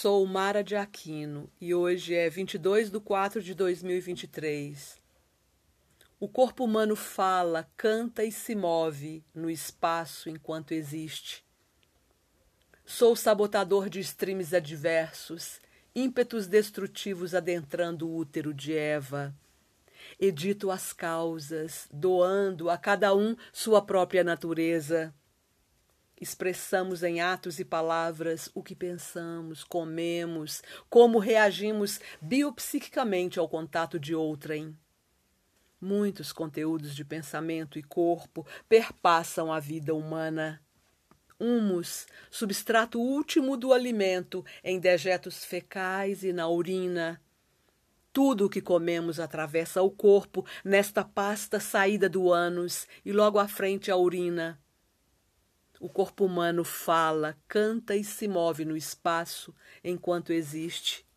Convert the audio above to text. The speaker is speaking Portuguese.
Sou Mara de Aquino e hoje é 22 de 4 de 2023. O corpo humano fala, canta e se move no espaço enquanto existe. Sou sabotador de streams adversos, ímpetos destrutivos adentrando o útero de Eva. Edito as causas, doando a cada um sua própria natureza expressamos em atos e palavras o que pensamos, comemos, como reagimos biopsiquicamente ao contato de outrem. Muitos conteúdos de pensamento e corpo perpassam a vida humana. Humus, substrato último do alimento, em dejetos fecais e na urina. Tudo o que comemos atravessa o corpo nesta pasta saída do ânus e logo à frente a urina. O corpo humano fala, canta e se move no espaço enquanto existe.